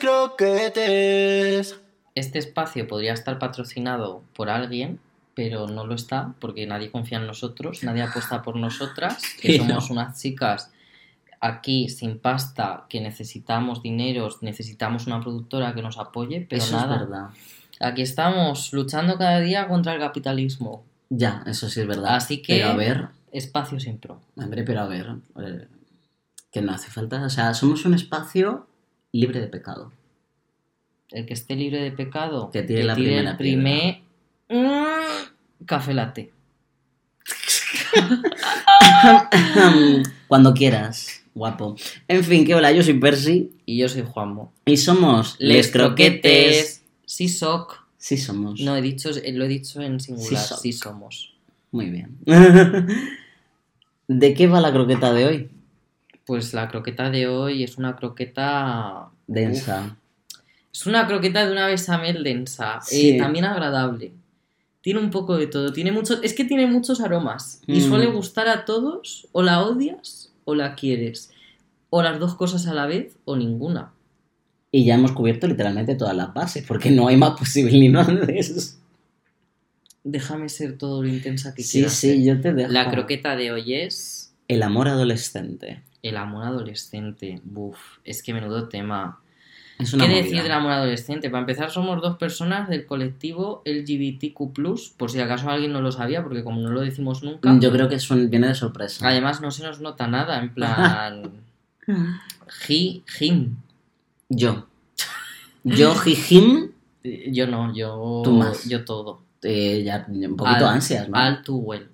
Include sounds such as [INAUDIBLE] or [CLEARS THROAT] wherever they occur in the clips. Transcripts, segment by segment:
croquetes. Este espacio podría estar patrocinado por alguien, pero no lo está porque nadie confía en nosotros, nadie apuesta por nosotras, [LAUGHS] que somos unas chicas aquí sin pasta, que necesitamos dineros, necesitamos una productora que nos apoye, pero eso nada. es verdad. Aquí estamos luchando cada día contra el capitalismo. Ya, eso sí es verdad. Así que- Pero a ver, Espacio sin pro. hombre, pero a ver, eh, que no hace falta. O sea, somos un espacio libre de pecado. El que esté libre de pecado, Que tire la tire primera el primer mm, café latte. [LAUGHS] Cuando quieras, guapo. En fin, que hola, yo soy Percy Y yo soy Juanmo. y somos Les Croquetes. Sí, soc. Sí somos. No, he dicho, lo he dicho en singular. Sí, somos. Muy bien. [LAUGHS] ¿De qué va la croqueta de hoy? Pues la croqueta de hoy es una croqueta. Densa. Es una croqueta de una besamel densa. Sí. eh, también agradable. Tiene un poco de todo. Tiene mucho, es que tiene muchos aromas. Y Mm. suele gustar a todos. O la odias o la quieres. O las dos cosas a la vez o ninguna. Y ya hemos cubierto literalmente todas las bases, porque no hay más posibilidades. Déjame ser todo lo intensa que Sí, quieras sí, ser. yo te dejo. La croqueta de hoy es El amor adolescente. El amor adolescente. Buf, es que menudo tema. Es ¿Qué decir del amor adolescente? Para empezar, somos dos personas del colectivo LGBTQ, por si acaso alguien no lo sabía, porque como no lo decimos nunca, Yo creo que es un- viene de sorpresa. además no se nos nota nada. En plan, [LAUGHS] he, him. Yo. Yo, Jijim, Eh, Yo no, yo. Tú más. Yo todo. eh, ya un poquito Al- ansias, ¿no? All too well.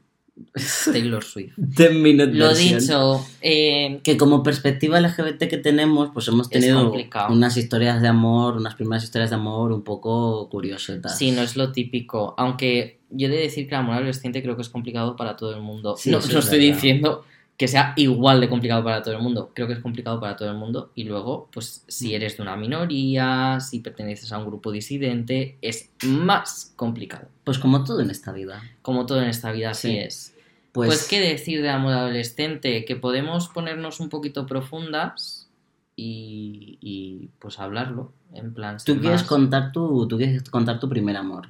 [LAUGHS] Taylor Swift. [LAUGHS] Lo dicho, eh, Que como perspectiva LGBT que tenemos, pues hemos tenido unas historias de amor, unas primeras historias de amor un poco curiosetas. Sí, no es lo típico. Aunque yo he de decir que el amor adolescente creo que es complicado para todo el mundo. Sí, no no es estoy verdad. diciendo que sea igual de complicado para todo el mundo. Creo que es complicado para todo el mundo. Y luego, pues si eres de una minoría, si perteneces a un grupo disidente, es más complicado. Pues como todo en esta vida. Como todo en esta vida, Sí. es. Pues, Pues, qué decir de amor adolescente, que podemos ponernos un poquito profundas y, y, pues hablarlo, en plan... tú quieres más. contar tu, tú quieres contar tu primer amor.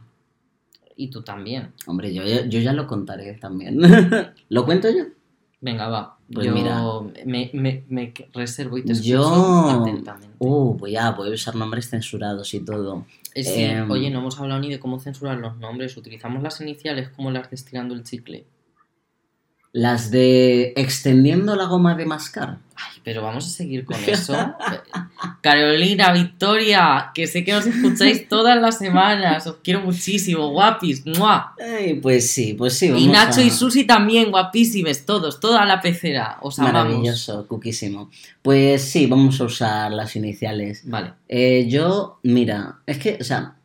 Y tú también. Hombre, yo, yo ya lo contaré también. [LAUGHS] ¿Lo cuento yo? Venga, va. Pues yo mira. Me, me- me reservo y te escucho Yo... atentamente. Uh, voy a, voy a usar nombres censurados y todo. Eh, sí, em, Oye, no hemos hablado ni de cómo censurar los nombres. Utilizamos las iniciales como las de estirando el chicle. Las de extendiendo la goma de mascar. Ay, pero vamos a seguir con eso. [LAUGHS] Carolina, Victoria, que sé que nos escucháis todas las semanas. Os quiero muchísimo, guapis. ¡mua! Ay, pues sí, pues sí. Y Nacho a- y Susi también, guapísimes, todos, toda la pecera. Os amamos. Maravilloso, cuquísimo. Pues sí, vamos a usar las iniciales. Vale. Eh, yo, mira, es que, o sea,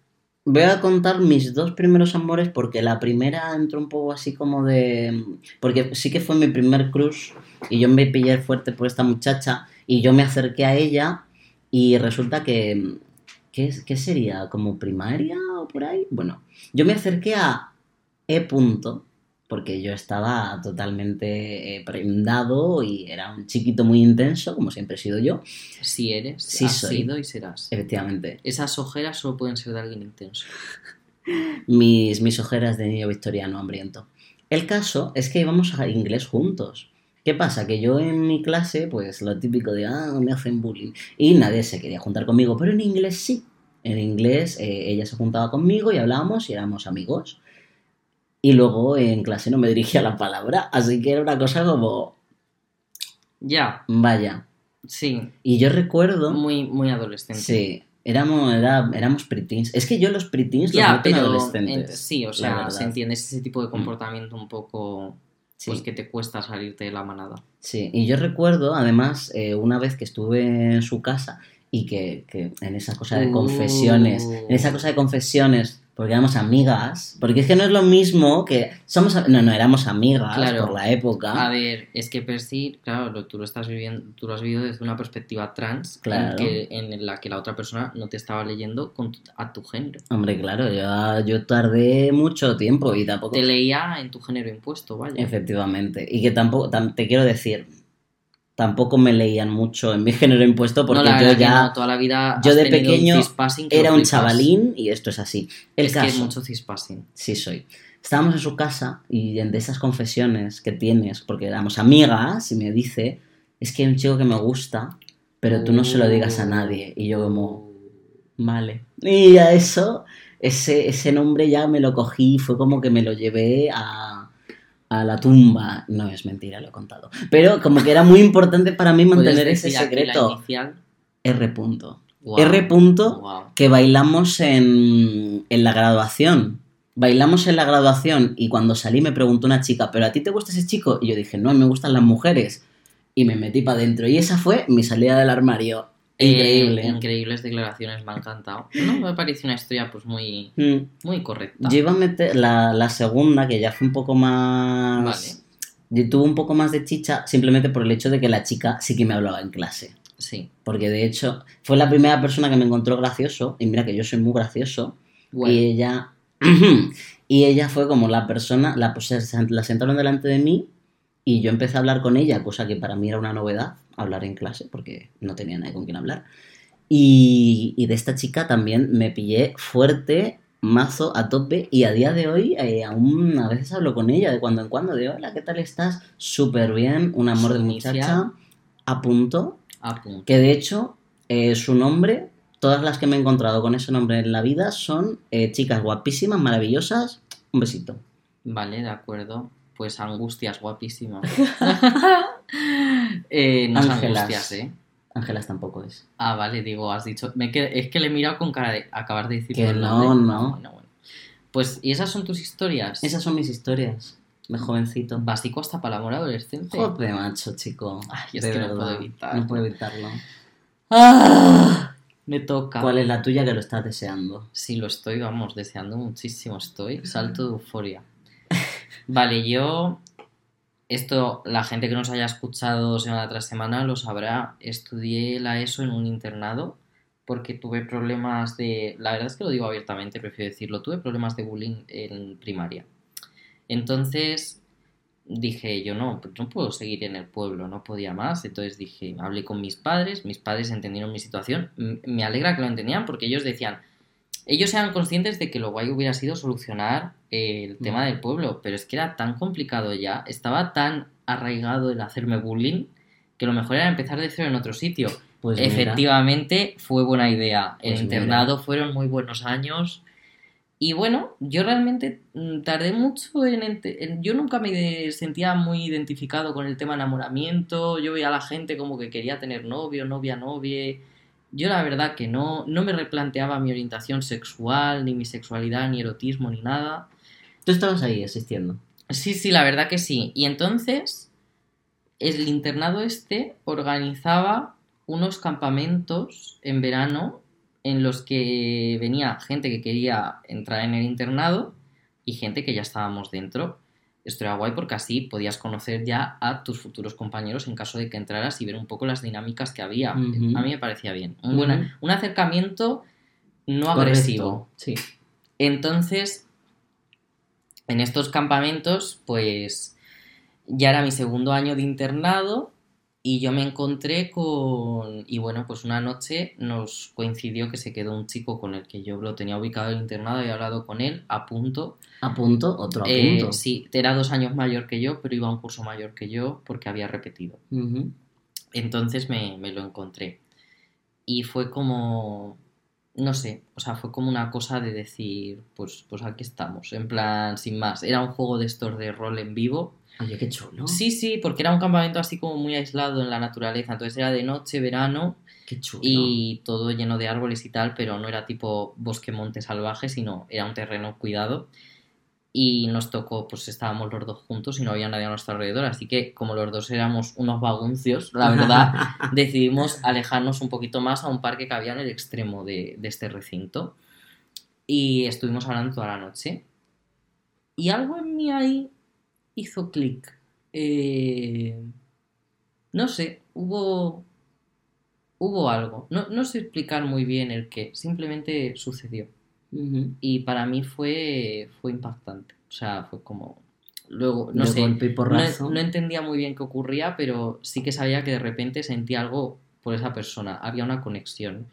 voy a contar mis dos primeros amores porque la primera entró un poco así como de... Porque sí que fue mi primer crush y yo me pillé fuerte por esta muchacha y yo me acerqué a ella y resulta que... ¿Qué, qué sería? ¿Como primaria o por ahí? Bueno, yo me acerqué a E. Punto, porque yo estaba totalmente eh, prendado y era un chiquito muy intenso, como siempre he sido yo, Si eres, Sí has soy. sido y serás. efectivamente. Esas ojeras solo pueden ser de alguien intenso. [LAUGHS] mis, mis ojeras de niño victoriano hambriento. El caso es que íbamos a inglés juntos. ¿Qué pasa? Que yo en mi clase, pues lo típico de, ah, me hacen bullying. Y nadie se quería juntar conmigo, pero en inglés sí. En inglés eh, ella se juntaba conmigo y hablábamos y éramos amigos. Y luego en clase no me dirigía la palabra, así que era una cosa como, Ya, vaya. sí. Y yo recuerdo... Muy, muy adolescente. Sí, éramos, era- éramos preteens. Es que yo los preteens los meto en adolescentes. ent- sí, o sea, se entiende es ese tipo de comportamiento un poco Sí. pues que te cuesta salirte de la manada. Sí, y yo recuerdo, además, eh, una vez que estuve en su casa y que, que en esa cosa de Uh. confesiones, en esa cosa de confesiones, porque éramos amigas, porque es que no es lo mismo que somos, no, no, éramos amigas Claro. por la época. A ver, es que Percy, claro, lo- tú lo estás viviendo, tú lo has vivido desde una perspectiva trans, Claro. en, que, en la que la otra persona no te estaba leyendo con tu- a tu género. Hombre, claro, yo, yo tardé mucho tiempo y tampoco... Te leía en tu género impuesto, vaya. Efectivamente, y que tampoco, tam- te quiero decir, tampoco me leían mucho en mi [LAUGHS] género impuesto porque no, yo ya no, toda la vida yo de un pequeño que era un chavalín y esto es así. El es caso, que es mucho cispassing. sí soy. Estábamos en su casa y en de esas confesiones que tienes, porque éramos amigas, y me dice, es que hay un chico que me gusta, pero tú no se lo digas a nadie. Y yo como, vale. Y a eso, ese, ese nombre ya me lo cogí, fue como que me lo llevé a, a la tumba. No es mentira, lo he contado. Pero como que era muy importante para mí ¿Puedes mantener ese secreto. R. Punto. R. Punto que bailamos en, en la graduación. Bailamos en la graduación y cuando salí me preguntó una chica, ¿pero a ti te gusta ese chico? Y yo dije, no, me gustan las mujeres. Y me metí para adentro. Y esa fue mi salida del armario. Increíble. Eh, increíbles declaraciones, me ha encantado. No, me parece una historia pues muy, Mm. muy correcta. Yo iba a meter la, la segunda, que ya fue un poco más... Vale. Yo tuve un poco más de chicha simplemente por el hecho de que la chica sí que me hablaba en clase. Sí. Porque de hecho fue la primera persona que me encontró gracioso. Y mira que yo soy muy gracioso. Bueno, Y ella. [CLEARS THROAT] y ella fue como la persona. La, pues, la sentaron delante de mí. Y yo empecé a hablar con ella, cosa que para mí era una novedad, hablar en clase, porque no tenía nadie con quien hablar. Y, y de esta chica también me pillé fuerte, mazo, a tope. Y a día de hoy, eh, aún a veces hablo con ella de cuando en cuando. De hola, ¿qué tal estás? Súper bien, un amor de muchacha. A punto. a punto. Que de hecho, eh, su nombre, todas las que me he encontrado con ese nombre en la vida son eh, chicas guapísimas, maravillosas. Un besito. Vale, de acuerdo. Pues angustias, guapísima. [LAUGHS] eh, no es Ángelas. angustias, ¿eh? Ángelas tampoco es. Ah, vale, digo, has dicho. Me qued- Es que le he mirado con cara de acabar de decir Que el no, nombre. no. Bueno, bueno. Pues, ¿y esas son tus historias? Esas son mis historias de jovencito. Básico hasta para el amor adolescente. Joder, macho, chico. Ay, es De que no puedo evitarlo. No puedo evitarlo. Ah, me toca. ¿Cuál es la tuya que lo estás deseando? Sí, lo estoy, vamos, deseando muchísimo. Estoy salto de euforia. Vale, yo. Esto, la gente que nos haya escuchado semana tras semana lo sabrá. Estudié la ESO en un internado porque tuve problemas de. La verdad es que lo digo abiertamente, prefiero decirlo. Tuve problemas de bullying en primaria. Entonces dije, yo no, pues no puedo seguir en el pueblo, no podía más. Entonces dije, hablé con mis padres, mis padres entendieron mi situación. Me alegra que lo entendían porque ellos decían, ellos eran conscientes de que lo guay hubiera sido solucionar eh, el tema Mm. del pueblo, pero es que era tan complicado ya, estaba tan arraigado el hacerme bullying que lo mejor era empezar de cero en otro sitio. Pues Efectivamente, fue buena idea. El Pues internado fueron muy buenos años. Y bueno, yo realmente mm, tardé mucho en, Yo nunca me sentía muy identificado con el tema enamoramiento. Yo veía a la gente como que quería tener novio, novia, novie. Yo la verdad que no, no me replanteaba mi orientación sexual, ni mi sexualidad, ni erotismo, ni nada. Tú estabas ahí asistiendo. Sí, sí, la verdad que sí. Y entonces, el internado este organizaba unos campamentos en verano en los que venía gente que quería entrar en el internado y gente que ya estábamos dentro. Esto era guay porque así podías conocer ya a tus futuros compañeros en caso de que entraras y ver un poco las dinámicas que había. A mí me parecía bien. Un, un acercamiento no Correcto. agresivo. Sí. Entonces, en estos campamentos, pues ya era mi segundo año de internado y yo me encontré con... Y bueno, pues una noche nos coincidió que se quedó un chico con el que yo lo tenía ubicado en el internado, había hablado con él a punto. A punto, otro a Eh, punto. sí, era dos años mayor que yo, pero iba a un curso mayor que yo porque había repetido. Entonces me, me lo encontré. Y fue como, no sé, o sea, fue como una cosa de decir, pues, pues aquí estamos, en plan, sin más. Era un juego de estos de rol en vivo. Oye, qué chulo. Sí, sí, porque era un campamento así como muy aislado en la naturaleza. Entonces era de noche, verano Qué chulo. y todo lleno de árboles y tal, pero no era tipo bosque monte salvaje, sino era un terreno cuidado. Y nos tocó, pues estábamos los dos juntos y no había nadie a nuestro alrededor, así que como los dos éramos unos vaguncios, la verdad, [LAUGHS] decidimos alejarnos un poquito más a un parque que había en el extremo de, de este recinto. Y estuvimos hablando toda la noche. Y algo en mí ahí hizo clic. Eh, no sé, hubo, hubo algo. No, no sé explicar muy bien el qué, simplemente sucedió. Y para mí fue, fue impactante. O sea, fue como, luego, no de sé, golpe y no, no entendía muy bien qué ocurría, pero sí que sabía que de repente sentía algo por esa persona, había una conexión.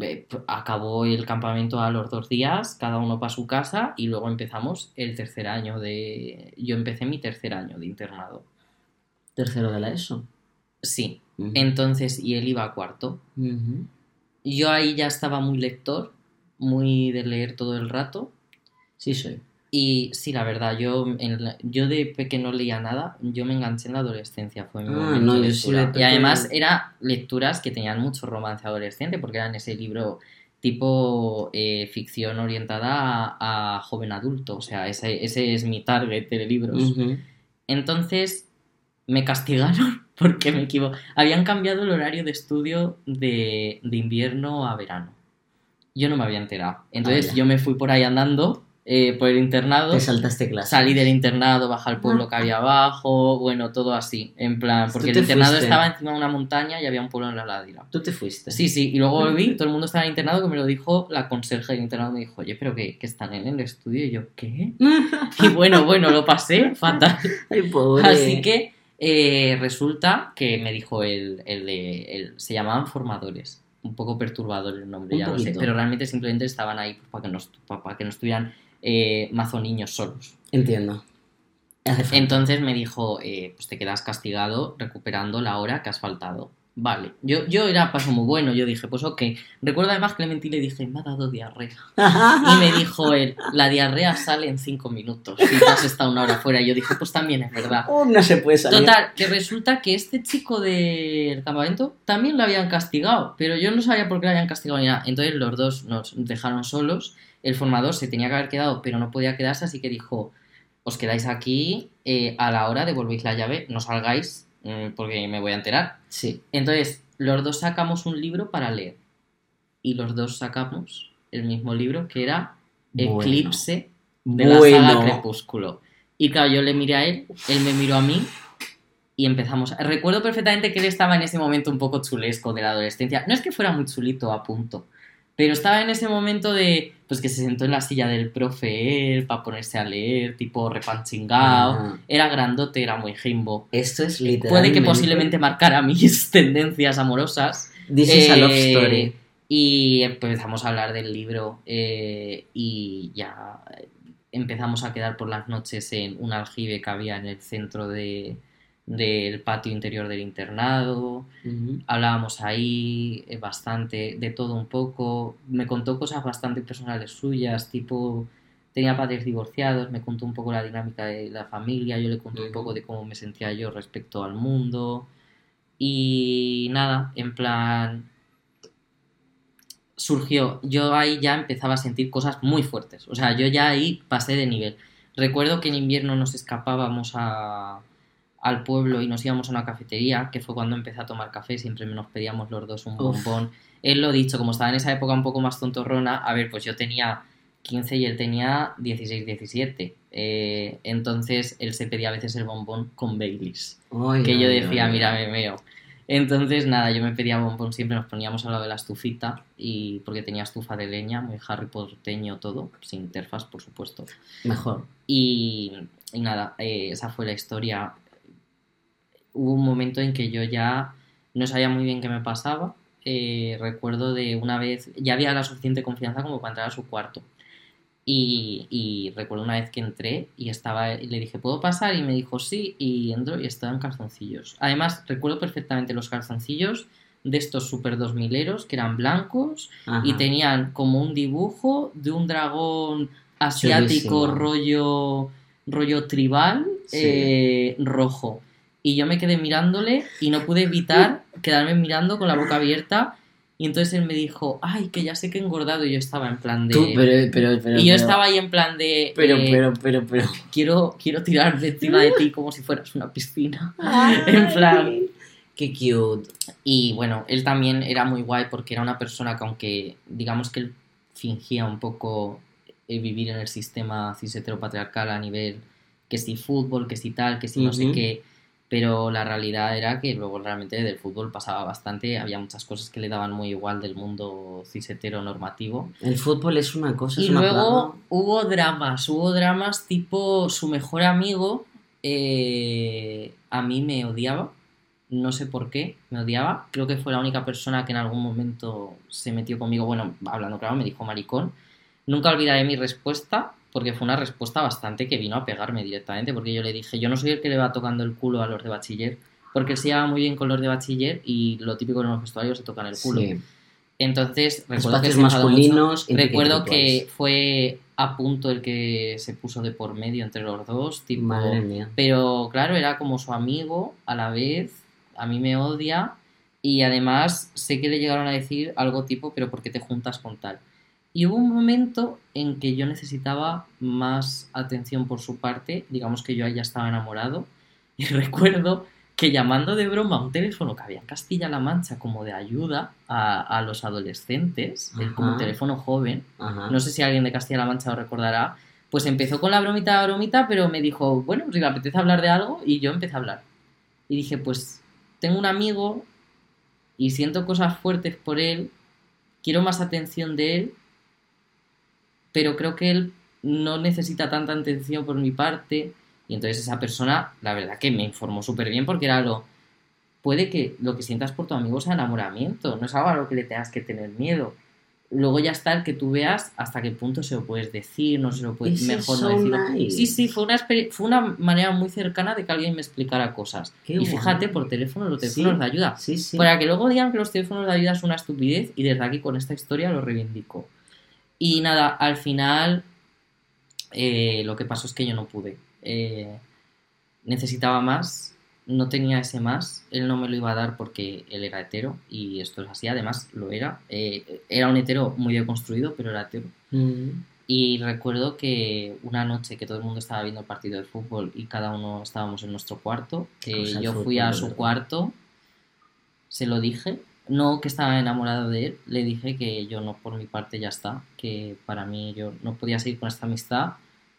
Eh, Acabó el campamento a los dos días, cada uno para su casa y luego empezamos el tercer año de... Yo empecé mi tercer año de internado. Tercero de la ESO. Sí, entonces, y él iba a cuarto. Yo ahí ya estaba muy lector, muy de leer todo el rato. Sí, soy. Y sí, la verdad, yo, en la- yo de pequeño no leía nada, yo me enganché en la adolescencia, fue mi Ah, no, yo sí Y además eran lecturas que tenían mucho romance adolescente, porque eran ese libro tipo eh, ficción orientada a, a joven adulto, o sea, ese, ese es mi target de libros. Entonces me castigaron [LAUGHS] porque me equivoqué. Habían cambiado el horario de estudio de, de invierno a verano. Yo no me había enterado. Entonces yo me fui por ahí andando eh, por el internado. Te saltaste clase. Salí del internado, bajé al pueblo que había abajo, bueno, todo así, en plan, porque el te internado fuiste. estaba encima de una montaña y había un pueblo en la ladera. Tú te fuiste. Sí, sí, y luego volví, todo el mundo estaba en el internado, que me lo dijo la conserje del internado, me dijo, oye, pero que, que están en el estudio, y yo, ¿qué? [LAUGHS] Y bueno, bueno, lo pasé fatal. Ay, pobre. Así que eh, resulta que me dijo el, el de. el- se llamaban formadores. Un poco perturbador el nombre, Un ya lo sé. poquito. Pero realmente simplemente estaban ahí para que no, estu- pa- para que no estuvieran eh, mazo niños solos. Entiendo. Entonces me dijo, eh, pues te quedas castigado recuperando la hora que has faltado. Vale, yo, yo era paso muy bueno, yo dije, pues ok. Recuerdo además que le mentí le dije, me ha dado diarrea. Y me dijo él, la diarrea sale en cinco minutos. Y tú has estado una hora fuera. Y yo dije, pues también es verdad. Oh, no se puede salir. Total, que resulta que este chico del campamento también lo habían castigado, pero yo no sabía por qué lo habían castigado ni nada. Entonces los dos nos dejaron solos. El formador se tenía que haber quedado, pero no podía quedarse, así que dijo: Os quedáis aquí, eh, a la hora devolvéis la llave, no salgáis porque me voy a enterar. Sí. Entonces, los dos sacamos un libro para leer. Y los dos sacamos el mismo libro que era Bueno. Eclipse de la saga Crepúsculo. Y claro, yo le miré a él, él me miró a mí y empezamos. Recuerdo perfectamente que él estaba en ese momento un poco chulesco de la adolescencia. No es que fuera muy chulito a punto, pero estaba en ese momento de. Pues que se sentó en la silla del profe él para ponerse a leer, tipo repanchingao. Ajá. Era grandote, era muy jimbo. Esto es literalmente... Puede que posiblemente marcara mis [LAUGHS] tendencias amorosas. This is a love Eh, story. Y empezamos a hablar del libro eh, y ya empezamos a quedar por las noches en un aljibe que había en el centro de, del patio interior del internado. Hablábamos ahí eh, bastante, de todo un poco. Me contó cosas bastante personales suyas, tipo, tenía padres divorciados, me contó un poco la dinámica de la familia, yo le conté un poco de cómo me sentía yo respecto al mundo. Y nada, en plan, surgió, yo ahí ya empezaba a sentir cosas muy fuertes, o sea, yo ya ahí pasé de nivel. Recuerdo que en invierno nos escapábamos a, al pueblo y nos íbamos a una cafetería, que fue cuando empecé a tomar café, siempre nos pedíamos los dos un Uf. bombón. Él lo dicho, como estaba en esa época un poco más tontorrona, a ver, pues yo tenía 15 y él tenía 16, 17. Eh, entonces él se pedía a veces el bombón con Baileys Ay, que yo ay, decía, ay, mira, me meo. Entonces, nada, yo me pedía bombón siempre, nos poníamos al lado de la estufita, y porque tenía estufa de leña, muy Harry Potterteño todo, sin interfaz, por supuesto. Mejor. Y, y nada, eh, esa fue la historia. Hubo un momento en que yo ya no sabía muy bien qué me pasaba. Eh, recuerdo de una vez, ya había la suficiente confianza como para entrar a su cuarto. Y, y recuerdo una vez que entré y estaba, y le dije, ¿puedo pasar? Y me dijo, sí, y entró y estaba en calzoncillos. Además, recuerdo perfectamente los calzoncillos de estos super 2000eros que eran blancos Ajá. y tenían como un dibujo de un dragón asiático Chulísimo. rollo rollo tribal Sí. eh, rojo y yo me quedé mirándole y no pude evitar quedarme mirando con la boca abierta. Y entonces él me dijo ay que ya sé que he engordado y yo estaba en plan de Tú, pero, pero, pero, y yo pero- estaba ahí en plan de Pero, eh, pero, pero, pero... quiero quiero tirar de encima de ti como si fueras una piscina [LAUGHS] en plan Qué cute. y bueno, él también era muy guay porque era una persona que aunque digamos que él fingía un poco eh, vivir en el sistema cis heteropatriarcal a nivel que si fútbol, que si tal, que si no sé qué, pero la realidad era que luego realmente del fútbol pasaba bastante, había muchas cosas que le daban muy igual del mundo cisetero normativo. El fútbol es una cosa, es Y una luego hubo dramas, hubo dramas tipo su mejor amigo eh, a mí me odiaba, no sé por qué, me odiaba, creo que fue la única persona que en algún momento se metió conmigo, bueno, hablando claro, me dijo maricón. Nunca olvidaré mi respuesta, porque fue una respuesta bastante que vino a pegarme directamente, porque yo le dije, yo no soy el que le va tocando el culo a los de bachiller, porque él se llevaba muy bien con los de bachiller y lo típico en los vestuarios se tocan el culo. Sí. Entonces, recuerdo que mucho. masculinos. Recuerdo que fue a punto el que se puso de por medio entre los dos, tipo... Madre mía. Pero claro, era como su amigo a la vez, a mí me odia y además sé que le llegaron a decir algo tipo, pero ¿por qué te juntas con tal? Y hubo un momento en que yo necesitaba más atención por su parte, digamos que yo ya estaba enamorado y [LAUGHS] recuerdo que llamando de broma a un teléfono que había en Castilla-La Mancha como de ayuda a, a los adolescentes, el- como un teléfono joven, Ajá. no sé si alguien de Castilla-La Mancha lo recordará, pues empezó con la bromita, bromita, pero me dijo, bueno, si le apetece hablar de algo, y yo empecé a hablar. Y dije, pues tengo un amigo y siento cosas fuertes por él, quiero más atención de él, pero creo que él no necesita tanta atención por mi parte. Y entonces esa persona, la verdad que me informó súper bien porque era lo... Puede que lo que sientas por tu amigo sea enamoramiento, no es algo a lo que le tengas que tener miedo. Luego ya está el que tú veas hasta qué punto se lo puedes decir, no se lo puedes, mejor no decirlo. nice. Sí, sí, fue una, fue una manera muy cercana de que alguien me explicara cosas. Qué y fíjate, guay. por teléfono, los Sí. teléfonos de ayuda. Sí, sí. Para que luego digan que los teléfonos de ayuda es una estupidez y desde aquí con esta historia lo reivindico. Y nada, al final eh, lo que pasó es que yo no pude. Eh, necesitaba más, no tenía ese más, él no me lo iba a dar porque él era hetero y esto es así, además lo era. Eh, era un hetero muy deconstruido, pero era hetero. Mm. Y recuerdo que una noche que todo el mundo estaba viendo el partido de fútbol y cada uno estábamos en nuestro cuarto, que yo fui a su cuarto, se lo dije, no que estaba enamorado de él, le dije que yo no por mi parte ya está, que para mí yo no podía seguir con esta amistad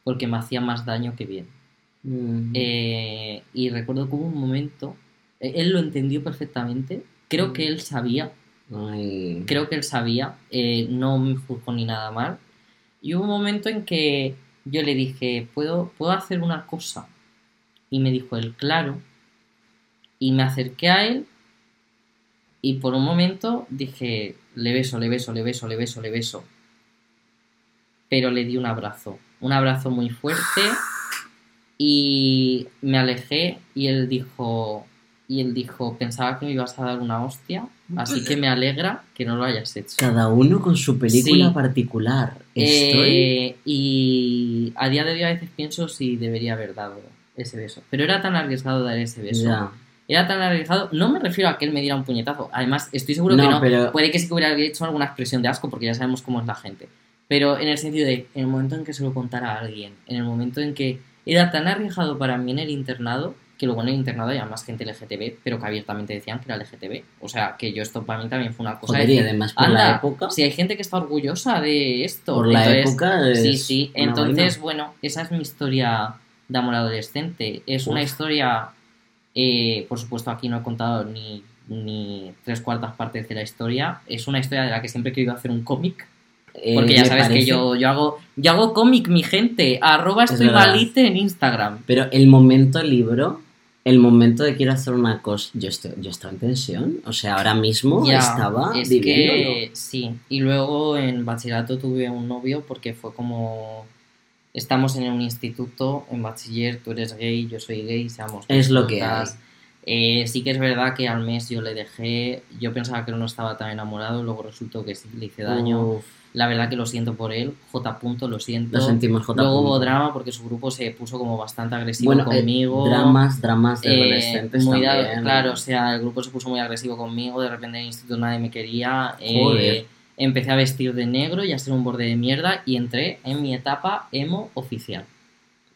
porque me hacía más daño que bien. Mm. Eh, y recuerdo que hubo un momento, eh, él lo entendió perfectamente, creo que él sabía Ay. creo que él sabía, eh, no me juzgó ni nada mal. Y hubo un momento en que yo le dije, ¿puedo, ¿puedo hacer una cosa? Y me dijo él, claro. Y me acerqué a él y por un momento dije, le beso, le beso, le beso, le beso, le beso. Pero le di un abrazo, un abrazo muy fuerte [LAUGHS] y me alejé y él dijo, y él dijo, pensaba que me ibas a dar una hostia, así que me alegra que no lo hayas hecho. Cada uno con su película Sí. particular. Estoy... Eh, y a día de hoy a veces pienso si debería haber dado ese beso. Pero era tan arriesgado dar ese beso. Ya. Era tan arriesgado. No me refiero a que él me diera un puñetazo. Además, estoy seguro que No, no. pero- Puede que sí que hubiera hecho alguna expresión de asco porque ya sabemos cómo es la gente. Pero en el sentido de, en el momento en que se lo contara a alguien, en el momento en que era tan arriesgado para mí en el internado, que luego en el internado había más gente LGTB, pero que abiertamente decían que era LGTB. O sea, que yo esto para mí también fue una cosa Joder, de y además por la "Anda, época. si hay gente que está orgullosa de esto. Por la Entonces, época. es Sí, sí. una Entonces, vaina. bueno, esa es mi historia de amor adolescente. Es una Uf. historia, eh, por supuesto, aquí no he contado ni, ni tres cuartas partes de la historia. Es una historia de la que siempre he querido hacer un cómic. Eh, Porque ya sabes que yo, yo hago yo hago cómic, mi gente. Arroba Es estoy verdad. malite en Instagram. Pero el momento libro, el momento de quiero hacer una cosa. Yo, estoy, yo estaba en tensión. O sea, ahora mismo Ya, estaba es que sí. Y luego en bachillerato tuve un novio porque fue como estamos en un instituto, en bachiller, tú eres gay, yo soy gay, seamos Es lo que juntas. Eh, sí que es verdad que al mes yo le dejé, yo pensaba que no estaba tan enamorado, luego resultó que sí, le hice daño. Uf, La verdad que lo siento por él, J. punto, lo siento. lo sentimos, J. Luego hubo drama porque su grupo se puso como bastante agresivo Bueno, eh, conmigo. dramas, dramas de Eh, adolescentes muy también. claro, o sea, el grupo se puso muy agresivo conmigo, de repente en el instituto nadie me quería, eh, Joder. Empecé a vestir de negro y a ser un borde de mierda y entré en mi etapa emo oficial.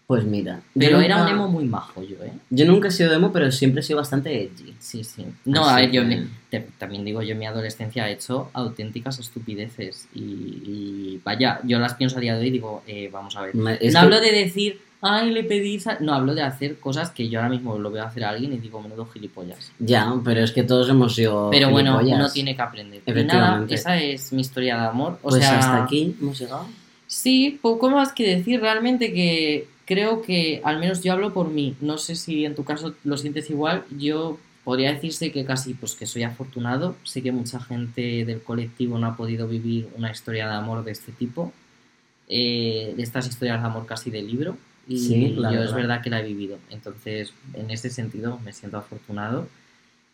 Pues mira. Pero era un emo muy majo yo, ¿eh? Yo nunca he sido emo, pero siempre he sido bastante edgy. Sí, sí. No, a ver, yo me- te- también digo, yo en mi adolescencia he hecho auténticas estupideces y, y vaya, yo las pienso a día de hoy y digo, eh, vamos a ver. Es no que- hablo de decir, Ay, le pedí... sa-". No, hablo de hacer cosas que yo ahora mismo lo veo hacer a alguien y digo, menudo gilipollas. Ya, pero es que todos hemos sido. Pero bueno, gilipollas. uno tiene que aprender. Y nada, esa es mi historia de amor. O Pues sea, hasta aquí hemos llegado. Sí, poco más que decir. Realmente que creo que, al menos yo hablo por mí. No sé si en tu caso lo sientes igual. Yo podría decirse que casi pues que soy afortunado. Sé que mucha gente del colectivo no ha podido vivir una historia de amor de este tipo. eh, de estas historias de amor casi de libro. Y Sí, yo es verdad. verdad que la he vivido. Entonces, en ese sentido, me siento afortunado.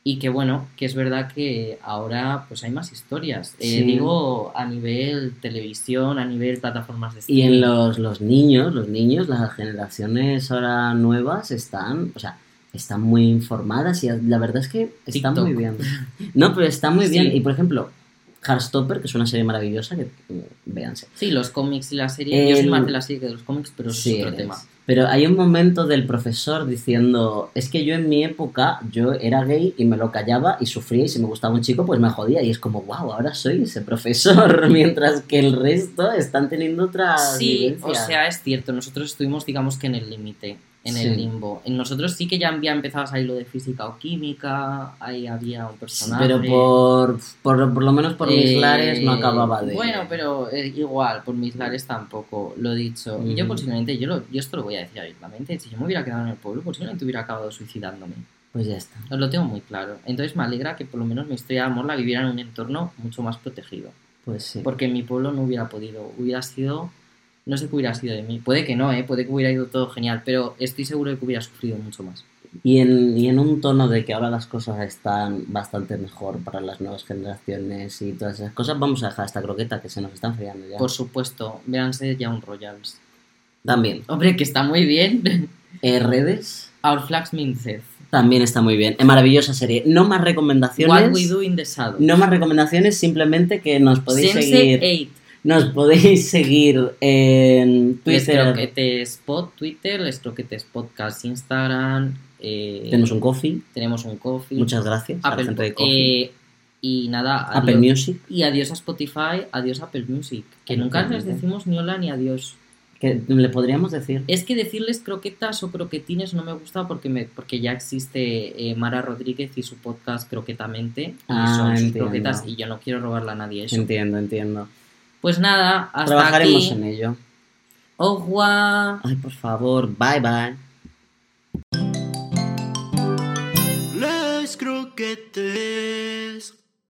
Y que bueno, que es verdad que ahora pues hay más historias. Eh, Sí. Digo a nivel televisión, a nivel plataformas de Y en streaming. los, los niños, los niños, las generaciones ahora nuevas están, o sea, están muy informadas y la verdad es que están TikTok. muy bien. No, pero está muy bien. Sí. Y por ejemplo, Heartstopper, que es una serie maravillosa, que véanse. Sí, los cómics y la serie. Yo soy más de la serie que de los cómics, pero Sí, es otro es. tema. Pero hay un momento del profesor diciendo, es que yo en mi época, yo era gay y me lo callaba y sufría y si me gustaba un chico, pues me jodía. Y es como, wow, ahora soy ese profesor, [LAUGHS] mientras que el resto están teniendo otras Sí, o sea, es cierto. Nosotros estuvimos, digamos que en el límite, en Sí. el limbo. En nosotros sí que ya había empezado a salir lo de física o química. Ahí había un personaje. Pero por, por, por lo menos por mis Eh, lares no acababa de... Bueno, pero eh, igual, por mis lares tampoco, lo dicho. Y yo posiblemente, yo, lo- yo esto lo voy a decir abiertamente, si yo me hubiera quedado en el pueblo, posiblemente hubiera acabado suicidándome. Pues ya está. Os lo tengo muy claro. Entonces me alegra que por lo menos mi historia de amor la viviera en un entorno mucho más protegido. Pues sí. Porque en mi pueblo no hubiera podido, hubiera sido... No sé qué hubiera sido de mí. Puede que no, ¿eh? puede que hubiera ido todo genial, pero estoy seguro de que hubiera sufrido mucho más. Y en, y en un tono de que ahora las cosas están bastante mejor para las nuevas generaciones y todas esas cosas, vamos a dejar esta croqueta que se nos está enfriando ya. Por supuesto, véanse ya un Royals. También. Hombre, que está muy bien. Eh, redes Our Flags Minced. también está muy bien. Es maravillosa serie. No más recomendaciones. What We Do in the Shadows. No más recomendaciones, simplemente que nos podéis Sense seguir. 8. Nos podéis seguir en Twitter. Croquetes Pod, Twitter, Les Croquetes Podcast, Instagram. eh, Tenemos un coffee. tenemos un coffee. Muchas gracias a la gente de coffee. eh, y nada, Apple Music. y adiós a Spotify, adiós a Apple Music. Que nunca les decimos ni hola ni adiós. Que le podríamos decir. Es que decirles croquetas o croquetines no me gusta porque me porque ya existe eh, Mara Rodríguez y su podcast Croquetamente. Y Ah, son sus croquetas y yo no quiero robarle a nadie eso. Entiendo, entiendo. Pues nada, hasta Trabajaremos aquí. en ello. Au revoir. Ay, por favor, bye bye. Les croquettes